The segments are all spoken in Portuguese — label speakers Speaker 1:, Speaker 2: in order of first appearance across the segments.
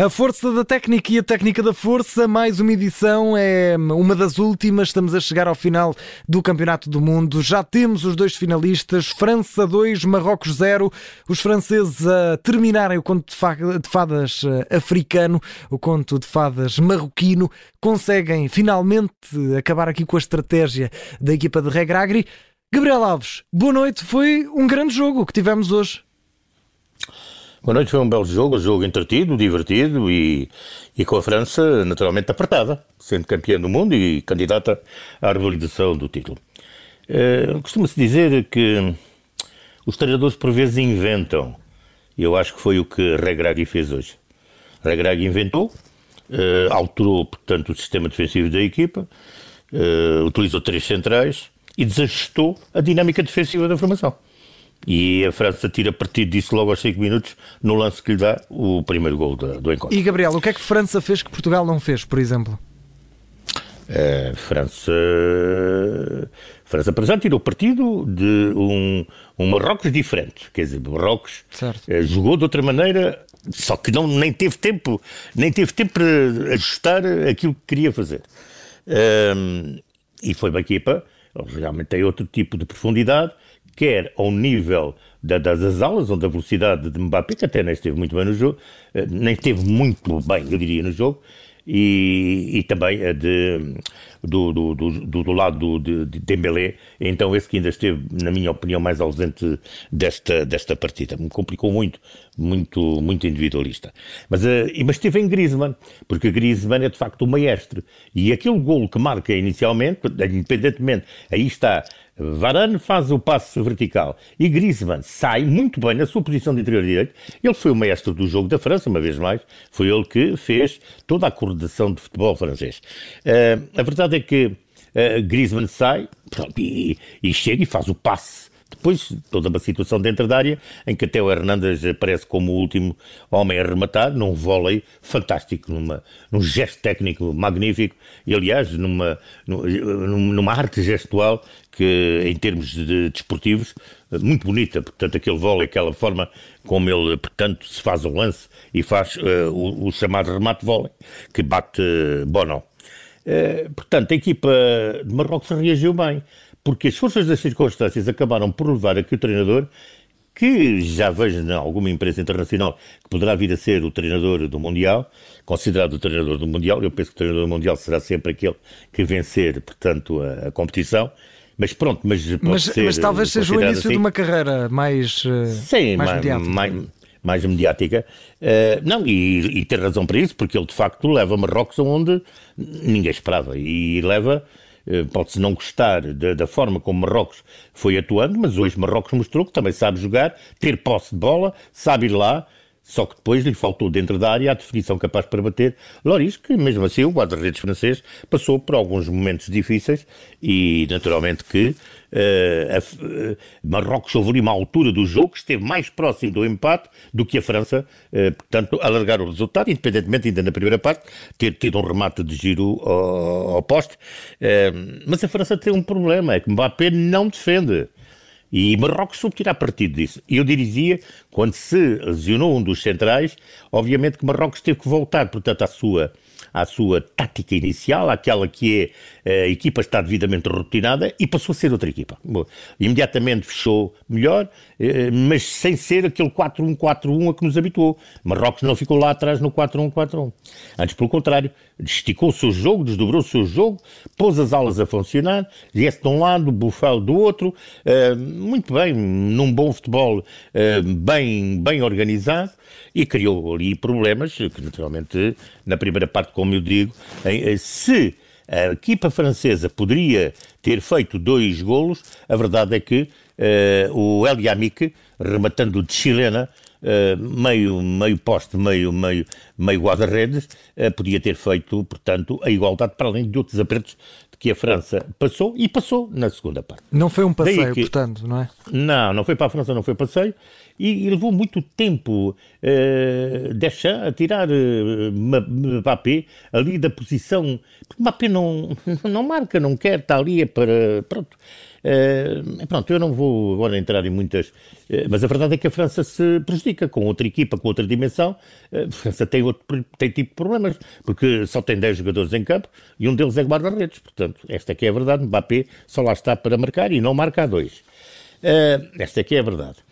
Speaker 1: A força da técnica e a técnica da força, mais uma edição, é uma das últimas. Estamos a chegar ao final do Campeonato do Mundo. Já temos os dois finalistas: França 2, Marrocos 0. Os franceses a terminarem o conto de fadas eh, africano, o conto de fadas marroquino, conseguem finalmente acabar aqui com a estratégia da equipa de Regragri. Gabriel Alves, boa noite. Foi um grande jogo que tivemos hoje.
Speaker 2: Boa noite, foi um belo jogo, um jogo entretido, divertido e, e com a França naturalmente apertada, sendo campeã do mundo e candidata à revalidação do título. Uh, Costuma-se dizer que os treinadores por vezes inventam, e eu acho que foi o que Regragui fez hoje. Regragui inventou, uh, alterou, portanto, o sistema defensivo da equipa, uh, utilizou três centrais e desajustou a dinâmica defensiva da formação. E a França tira partido disso logo aos 5 minutos, no lance que lhe dá o primeiro gol do, do encontro.
Speaker 1: E Gabriel, o que é que França fez que Portugal não fez, por exemplo?
Speaker 2: A França. França, para já, tirou partido de um, um Marrocos diferente. Quer dizer, Marrocos eh, jogou de outra maneira, só que não, nem teve tempo, nem teve tempo para ajustar aquilo que queria fazer. Um, e foi uma equipa, realmente tem outro tipo de profundidade quer ao nível da, das aulas, onde a velocidade de Mbappé, que até nem esteve muito bem no jogo, eh, nem esteve muito bem, eu diria, no jogo, e, e também a de, do, do, do, do lado de, de Dembélé, então esse que ainda esteve, na minha opinião, mais ausente desta, desta partida. Me complicou muito, muito, muito individualista. Mas, uh, mas esteve em Griezmann, porque Griezmann é de facto o maestro. E aquele golo que marca inicialmente, independentemente, aí está Varane faz o passo vertical e Griezmann sai muito bem na sua posição de interior direito. Ele foi o maestro do jogo da França, uma vez mais. Foi ele que fez toda a coordenação de futebol francês. Uh, a verdade é que uh, Griezmann sai pronto, e, e chega e faz o passe depois, toda uma situação dentro da área em que até o Hernandes aparece como o último homem a rematar, num vôlei fantástico, numa, num gesto técnico magnífico e, aliás, numa, numa arte gestual que, em termos de desportivos, muito bonita. Portanto, aquele vôlei, aquela forma como ele, portanto, se faz o lance e faz uh, o, o, chamado remate vôlei, que bate uh, Bono. Uh, portanto, a equipa de Marrocos reagiu bem porque as forças das circunstâncias acabaram por levar a que o treinador, que já vejo em alguma imprensa internacional que poderá vir a ser o treinador do Mundial, considerado o treinador do Mundial, eu penso que o treinador do Mundial será sempre aquele que vencer, portanto, a, a competição, mas pronto, mas pode
Speaker 1: mas,
Speaker 2: ser
Speaker 1: mas talvez seja o início assim. de uma carreira mais, eh, Sim, mais, mediática.
Speaker 2: Mais, mais mediática. Uh, não, e, e tem razão para isso, porque ele de facto leva Marrocos aonde ninguém esperava e leva pode-se não gostar da, da, forma como Marrocos foi atuando, mas hoje Marrocos mostrou que também sabe jogar, ter posse de bola, sabe ir lá, só que depois lhe faltou dentro da área a definição capaz para bater Loris, que mesmo assim o guarda-redes francês passou por alguns momentos difíceis e naturalmente que uh, uh, Marrocos houve uma altura do jogo que esteve mais próximo do empate do que a França, uh, portanto, alargar o resultado, independentemente ainda na primeira parte, ter tido um remate de giro ao, ao poste. mas a França tem um problema, é que Mbappé não defende. E Marrocos soube tirar partido disso. Eu diria, quando se lesionou um dos centrais, obviamente que Marrocos teve que voltar, portanto, à sua à sua tática inicial, àquela que é a equipa está devidamente rotinada e passou a ser outra equipa. Bom, imediatamente fechou melhor, eh, mas sem ser aquele 4-1-4-1 a que nos habituou. Marrocos não ficou lá atrás no 4-1-4-1. Antes, pelo contrário, esticou o seu jogo, desdobrou o seu jogo, pôs as aulas a funcionar, viesse de um lado, Bufal do outro, eh, muito bem, num bom futebol eh, bem, bem organizado e criou ali problemas que, naturalmente, na primeira parte, como eu digo, se a equipa francesa poderia ter feito dois golos, a verdade é que uh, o El Yamik, rematando de chilena, uh, meio, meio poste, meio, meio, meio guarda-redes, uh, podia ter feito, portanto, a igualdade para além de outros apertos que a França passou e passou na segunda parte.
Speaker 1: Não foi um passeio, que... portanto, não é?
Speaker 2: Não, não foi para a França, não foi passeio. e, e levou muito tempo uh, Deschamps a tirar uh, Mbappé ali da posição, porque Mbappé não, não marca, não quer, está ali é para, pronto, Uh, pronto, eu não vou agora entrar em muitas, uh, mas a verdade é que a França se prejudica com outra equipa, com outra dimensão. Uh, a França tem, outro, tem tipo de problemas, porque só tem 10 jogadores em campo e um deles é guarda-redes. Portanto, esta aqui é a verdade. Mbappé só lá está para marcar e não marca a dois. esta aqui é a verdade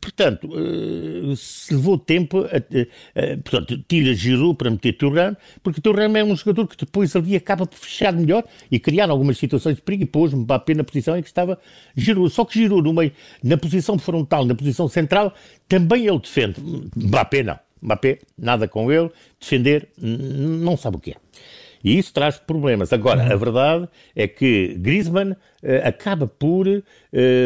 Speaker 2: portanto, uh, se levou tempo, a, uh, portanto, tira Giroud para meter Thuram, porque Thuram é um jogador que depois ali acaba por fechar melhor e criar algumas situações de perigo e pôs Mbappé na posição em que estava Giroud. Só que Giroud, no meio, na posição frontal, na posição central, também ele defende. Mbappé não. Mbappé, nada com ele, defender, não sabe o que é. E isso traz problemas. Agora, a verdade é que Griezmann uh, acaba por, uh,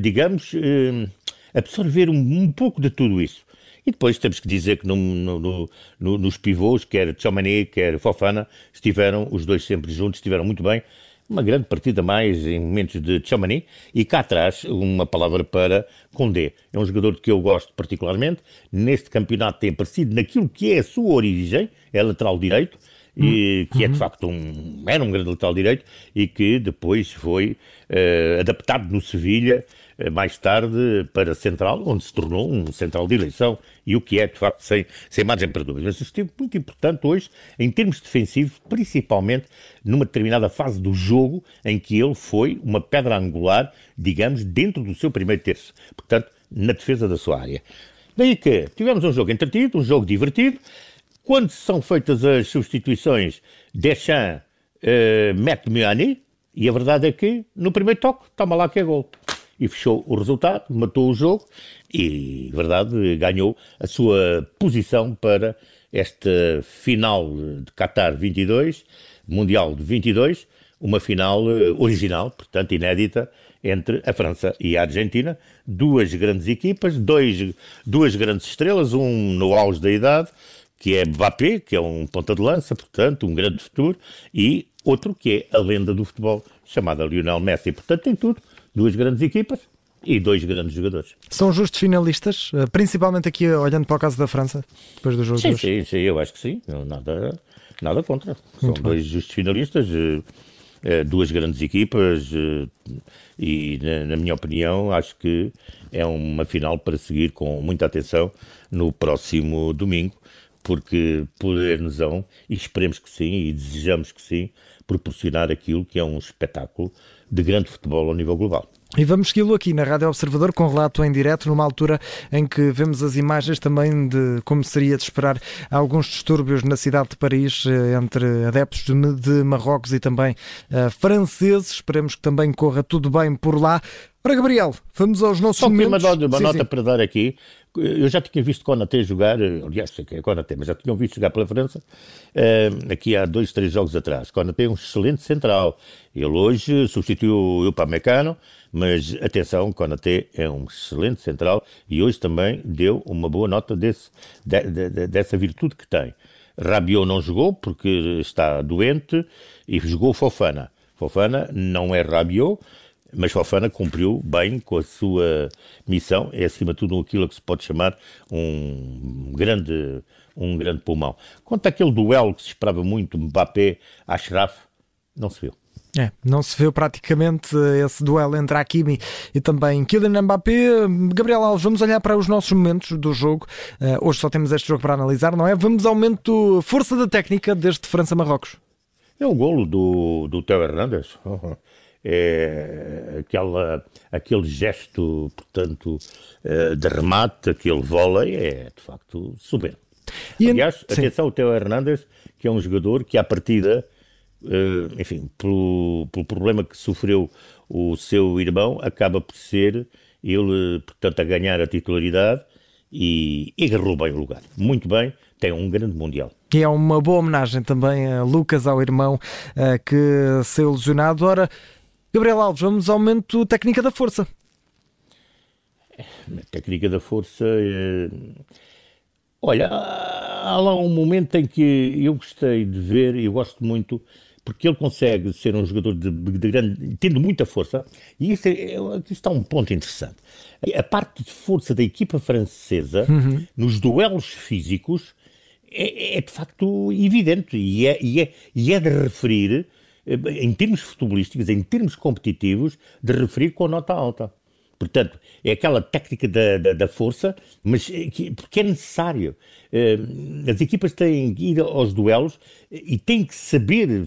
Speaker 2: digamos, uh, absorver um, um pouco de tudo isso. E depois temos que dizer que no, no, no, nos pivôs, quer Chomani, quer Fofana, estiveram os dois sempre juntos, estiveram muito bem. Uma grande partida mais em momentos de Chomani. E cá atrás, uma palavra para Condé. É um jogador que eu gosto particularmente. Neste campeonato tem aparecido naquilo que é a sua origem, é lateral direito, e que é de uhum. facto um, era um grande lateral direito e que depois foi uh, adaptado no Sevilha mais tarde para Central, onde se tornou um central de eleição, e o que é, de facto, sem, sem margem para dúvidas. Mas isso é muito importante hoje, em termos defensivos, principalmente numa determinada fase do jogo em que ele foi uma pedra angular, digamos, dentro do seu primeiro terço. Portanto, na defesa da sua área. Daí que tivemos um jogo entretido, um jogo divertido. Quando são feitas as substituições, Deschamps uh, mete Miani, e a verdade é que no primeiro toque, toma lá que é gol e fechou o resultado, matou o jogo e, verdade, ganhou a sua posição para esta final de Qatar 22, Mundial de 22, uma final eh, original, portanto inédita, entre a França e a Argentina. Duas grandes equipas, dois, duas grandes estrelas, um no auge da idade, que é Mbappé, que é um ponta de lança, portanto, um grande futuro, e outro que é a lenda do futebol, chamada Lionel Messi. Portanto, tem tudo duas grandes equipas e dois grandes jogadores.
Speaker 1: São justos finalistas, eh, principalmente aqui olhando para o caso da França, depois do jogo
Speaker 2: sim,
Speaker 1: de hoje?
Speaker 2: Sim, sim, eu acho que sim, nada, nada contra. São Muito dois bem. justos finalistas, eh, eh, duas grandes equipas e, na minha opinião, acho que é uma final para seguir com muita atenção no próximo domingo, porque poder-nos e esperemos que sim, e desejamos que sim, proporcionar aquilo que é um espetáculo de grande futebol ao nível global.
Speaker 1: E vamos segui-lo aqui na Rádio Observador com relato em direto, numa altura em que vemos as imagens também de como seria de esperar alguns distúrbios na cidade de Paris eh, entre adeptos de, Marrocos e também uh, franceses. Esperemos que também corra tudo bem por lá. Ora, Gabriel, vamos aos nossos Só momentos.
Speaker 2: Uma, uma sim, nota sim. para dar aqui. Eu já tinha visto Konaté jogar, aliás, sei que é Konaté, mas já tinham visto jogar pela França uh, aqui há dois, três jogos atrás. Konaté é um excelente central. Ele hoje substituiu o Upamecano, mas atenção, Konaté é um excelente central e hoje também deu uma boa nota desse, de, de, dessa virtude que tem. Rabiot não jogou porque está doente e jogou Fofana. Fofana não é Rabiot, mas Fofana cumpriu bem com a sua missão, é acima de tudo aquilo que se pode chamar um grande, um grande pulmão. Quanto àquele duelo que se esperava muito, Mbappé-Ashraf, não se viu.
Speaker 1: É, não se viu praticamente esse duelo entre Hakimi e também Kylian Mbappé. Gabriel Alves, vamos olhar para os nossos momentos do jogo. Uh, hoje só temos este jogo para analisar, não é? Vamos ao momento força da técnica deste França-Marrocos.
Speaker 2: É o golo do, do Teo Hernandes é, aquela, aquele gesto, portanto, é, de remate, aquele vôlei, é de facto soberbo. E, Aliás, sim. atenção ao Teo Hernandes, que é um jogador que, à partida, é, enfim, pelo, pelo problema que sofreu o seu irmão, acaba por ser ele, portanto, a ganhar a titularidade e, e agarrou bem o lugar. Muito bem, tem um grande Mundial.
Speaker 1: E é uma boa homenagem também a Lucas, ao irmão eh, que se ilusionado. Ora, Gabriel Alves, vamos ao momento técnica da força.
Speaker 2: A técnica da força. É... Olha, há lá um momento em que eu gostei de ver, e eu gosto muito, porque ele consegue ser um jogador de, de grande, tendo muita força, e isso é, aqui está um ponto interessante. A parte de força da equipa francesa, uhum. nos duelos físicos, é, é, de facto evidente e é, e, é, e é de referir, em termos futebolísticos, em termos competitivos, de referir com nota alta. Portanto, é aquela técnica da, da, da força, mas é que, porque é necessário. Eh, as equipas têm que ir aos duelos e têm que saber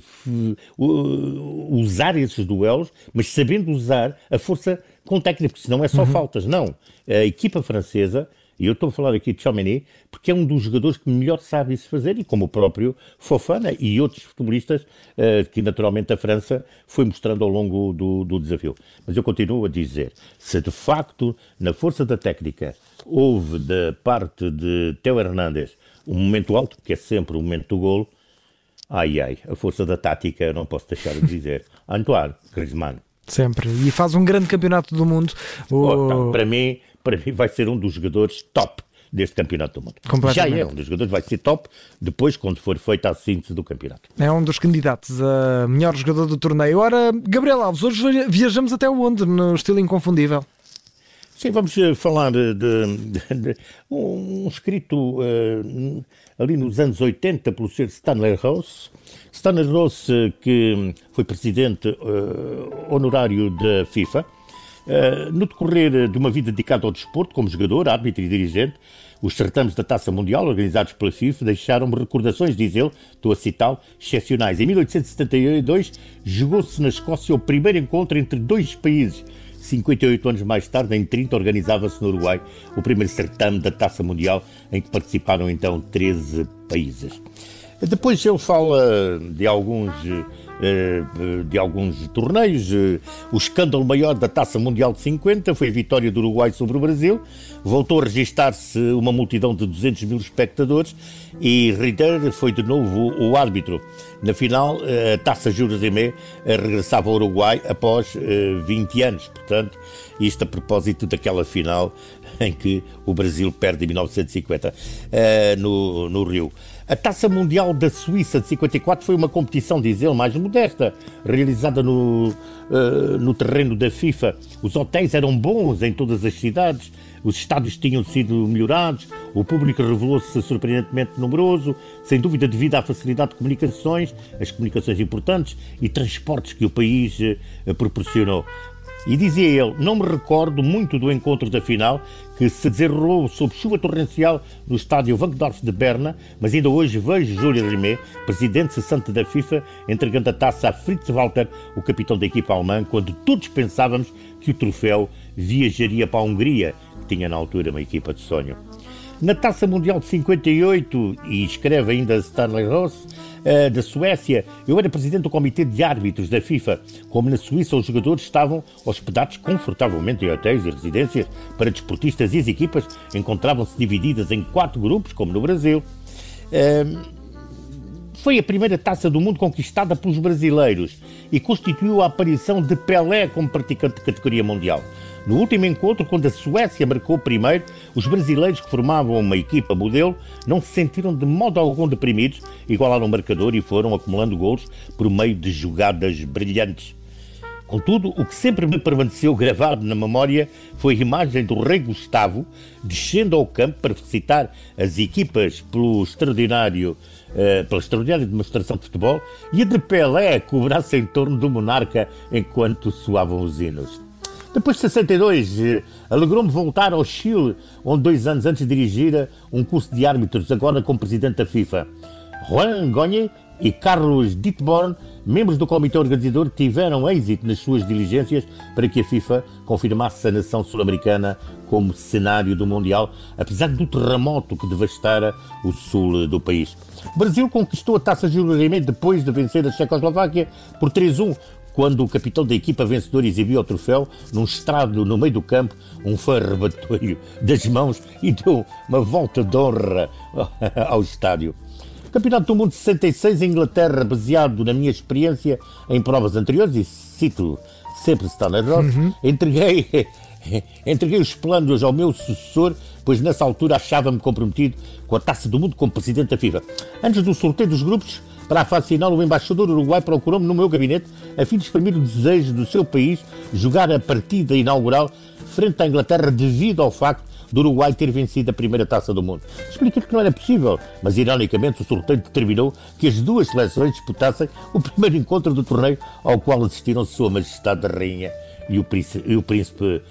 Speaker 2: usar esses duelos, mas sabendo usar a força com técnica, porque senão é só uhum. faltas. Não. A equipa francesa e eu estou a falar aqui de Chomeny porque é um dos jogadores que melhor sabe isso fazer, e como o próprio Fofana e outros futebolistas uh, que naturalmente a França foi mostrando ao longo do, do desafio. Mas eu continuo a dizer, se de facto na força da técnica houve da parte de Teo Hernandes um momento alto, que é sempre o momento do golo, ai ai, a força da tática não posso deixar de dizer. Antoine Griezmann.
Speaker 1: Sempre. E faz um grande campeonato do mundo.
Speaker 2: O... Oh, não, para mim, para mim vai ser um dos jogadores top deste campeonato do mundo. Já é um dos jogadores, vai ser top depois quando for feita a síntese do campeonato.
Speaker 1: É um dos candidatos a melhor jogador do torneio. Ora, Gabriel Alves, hoje viajamos até onde no estilo inconfundível?
Speaker 2: Sim, vamos eh, falar de, de, de um, escrito uh, ali nos anos 80 pelo Sr. Stanley Rose. Stanley Rose, eh, que foi presidente uh, honorário da FIFA, no decorrer de uma vida dedicada ao desporto, como jogador, árbitro e dirigente, os certames da Taça Mundial, organizados pela FIFA, deixaram-me recordações, diz ele, estou a citá-lo, excepcionais. Em 1872, jogou-se na Escócia o primeiro encontro entre dois países. 58 anos mais tarde, em 30, organizava-se no Uruguai o primeiro certame da Taça Mundial, em que participaram então 13 países. Depois ele fala de alguns eh, de alguns torneios. Eh, o escândalo maior da Taça Mundial de 50 foi a vitória do Uruguai sobre o Brasil. Voltou a registar-se uma multidão de 200 mil espectadores e Ritter foi de novo o árbitro. Na final, eh, a Taça Juras Emé regressava ao Uruguai após 20 anos. Portanto, isto a propósito daquela final em que o Brasil perde em 1950 no, no Rio. A Taça Mundial da Suíça de 54 foi uma competição, diz ele, mais modesta, realizada no, uh, no terreno da FIFA. Os hotéis eram bons em todas as cidades, os estádios tinham sido melhorados, o público revelou-se surpreendentemente numeroso, sem dúvida devido à facilidade de comunicações, as comunicações importantes e transportes que o país uh, proporcionou. E dizia ele: Não me recordo muito do encontro da final, que se desenrolou sob chuva torrencial no estádio Wankdorf de Berna, mas ainda hoje vejo Júlio Rimet, presidente cessante da FIFA, entregando a taça a Fritz Walter, o capitão da equipa alemã, quando todos pensávamos que o troféu viajaria para a Hungria, que tinha na altura uma equipa de sonho. Na Taça Mundial de 58, e escreve ainda Stanley Ross, uh, da Suécia, eu era presidente do Comitê de Árbitros da FIFA. Como na Suíça, os jogadores estavam hospedados confortavelmente em hotéis e residências para desportistas e as equipas encontravam-se divididas em quatro grupos, como no Brasil. Uh, foi a primeira taça do mundo conquistada pelos brasileiros e constituiu a aparição de Pelé como praticante de categoria mundial. No último encontro, quando a Suécia marcou primeiro, os brasileiros que formavam uma equipa modelo não se sentiram de modo algum deprimidos, igualaram o marcador e foram acumulando gols por meio de jogadas brilhantes. Contudo, o que sempre me permaneceu gravado na memória foi a imagem do rei Gustavo descendo ao campo para felicitar as equipas pelo extraordinário, uh, pela extraordinária demonstração de futebol e a de Pelé braço em torno do monarca enquanto soavam os hinos. Depois de 62, eh, alegrou-me voltar ao Chile, onde dois anos antes dirigira um curso de árbitros, agora como presidente da FIFA. Juan Goñe e Carlos Dittborn, membros do comitê organizador, tiveram êxito nas suas diligências para que a FIFA confirmasse a nação sul-americana como cenário do Mundial, apesar do terremoto que devastara o sul do país. O Brasil conquistou a taça Júlio depois de vencer a Checoslováquia por 3-1, quando o capitão da equipa vencedora exibiu o troféu num estrado no meio do campo, um fã arrebatou-lhe das mãos e deu uma volta de honra ao estádio. Campeonato do Mundo de 66 em Inglaterra, baseado na minha experiência em provas anteriores, e cito sempre Stanley Ross, uhum. entreguei, entreguei os planos ao meu sucessor, pois nessa altura achava-me comprometido com a Taça do Mundo como presidente da FIFA. Antes do sorteio dos grupos, para a fase final, o embaixador uruguai procurou-me no meu gabinete a fim de exprimir o desejo do seu país jogar a partida inaugural frente à Inglaterra devido ao facto do Uruguai ter vencido a primeira taça do mundo. Expliquei que não era possível, mas ironicamente o sorteio determinou que as duas seleções disputassem o primeiro encontro do torneio ao qual assistiram Sua Majestade a Rainha e o Príncipe, e o príncipe.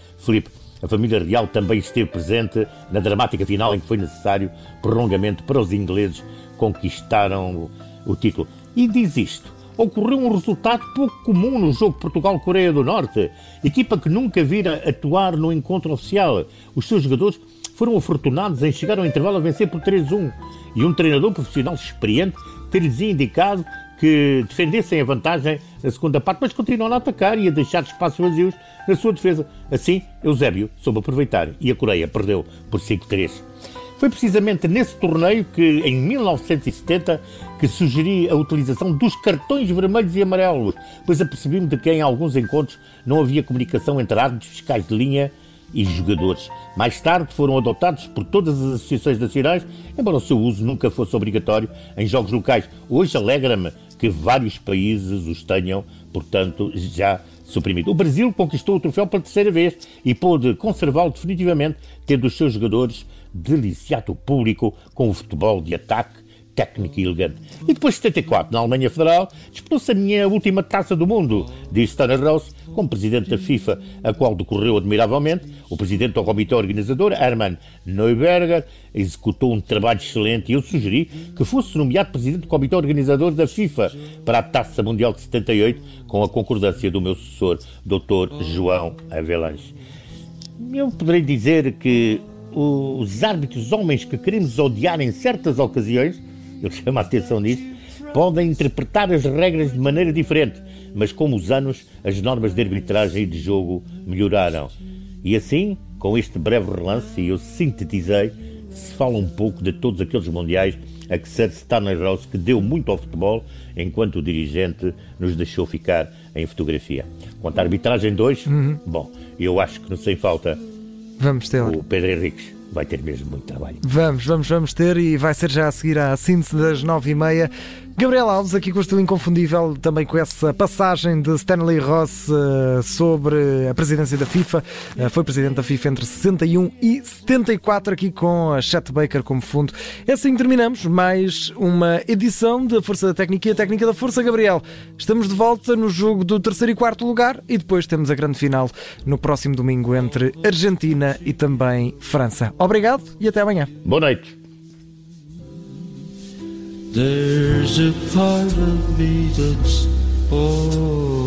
Speaker 2: A família real também esteve presente na dramática final em que foi necessário prolongamento para os ingleses conquistaram o título. E diz isto: ocorreu um resultado pouco comum no jogo Portugal-Coreia do Norte, equipa que nunca vira atuar no encontro oficial. Os seus jogadores foram afortunados em chegar ao intervalo a vencer por 3-1 e um treinador profissional experiente ter-lhes indicado que defendessem a vantagem na segunda parte, mas continuaram a atacar e a deixar espaços vazios na sua defesa. Assim, Eusébio soube aproveitar e a Coreia perdeu por 5-3. Foi precisamente nesse torneio que, em 1970, que sugeri a utilização dos cartões vermelhos e amarelos, pois apercebi-me de que em alguns encontros não havia comunicação entre árbitros, fiscais de linha e jogadores. Mais tarde foram adotados por todas as associações nacionais, embora o seu uso nunca fosse obrigatório em jogos locais. Hoje alegra-me que vários países os tenham, portanto, já suprimido. O Brasil conquistou o troféu pela terceira vez e pôde conservá-lo definitivamente, tendo os seus jogadores deliciado o público com o futebol de ataque técnico e elegante. E depois de 74, na Alemanha Federal, disputou-se a minha última taça do mundo, disse Tana Ross, como presidente da FIFA, a qual decorreu admiravelmente. O presidente do comitê organizador, Hermann Neuberger, executou um trabalho excelente e eu sugeri que fosse nomeado presidente do comitê organizador da FIFA para a Taça Mundial de 78, com a concordância do meu sucessor, Dr. João Avelange. Eu poderei dizer que os árbitros homens que queremos odiar em certas ocasiões eu chamo a atenção nisso, podem interpretar as regras de maneira diferente, mas com os anos as normas de arbitragem e de jogo melhoraram. E assim, com este breve relance, eu sintetizei, se fala um pouco de todos aqueles mundiais a que Sir Stanley Rose que deu muito ao futebol, enquanto o dirigente nos deixou ficar em fotografia. Quanto à arbitragem 2, uhum. bom, eu acho que não sem falta
Speaker 1: Vamos ter.
Speaker 2: o Pedro Henriques vai ter mesmo muito trabalho.
Speaker 1: Vamos, vamos, vamos ter e vai ser já a seguir à síntese das nove e meia. Gabriel Alves, aqui com o estilo inconfundível, também com essa passagem de Stanley Ross uh, sobre a presidência da FIFA. Uh, foi presidente da FIFA entre 61 e 74, aqui com a Chet Baker como fundo. É assim que terminamos mais uma edição da Força da Técnica e a Técnica da Força. Gabriel, estamos de volta no jogo do terceiro e quarto lugar e depois temos a grande final no próximo domingo entre Argentina e também França. Obrigado e até amanhã.
Speaker 2: Boa noite.
Speaker 3: There's a part of me that's oh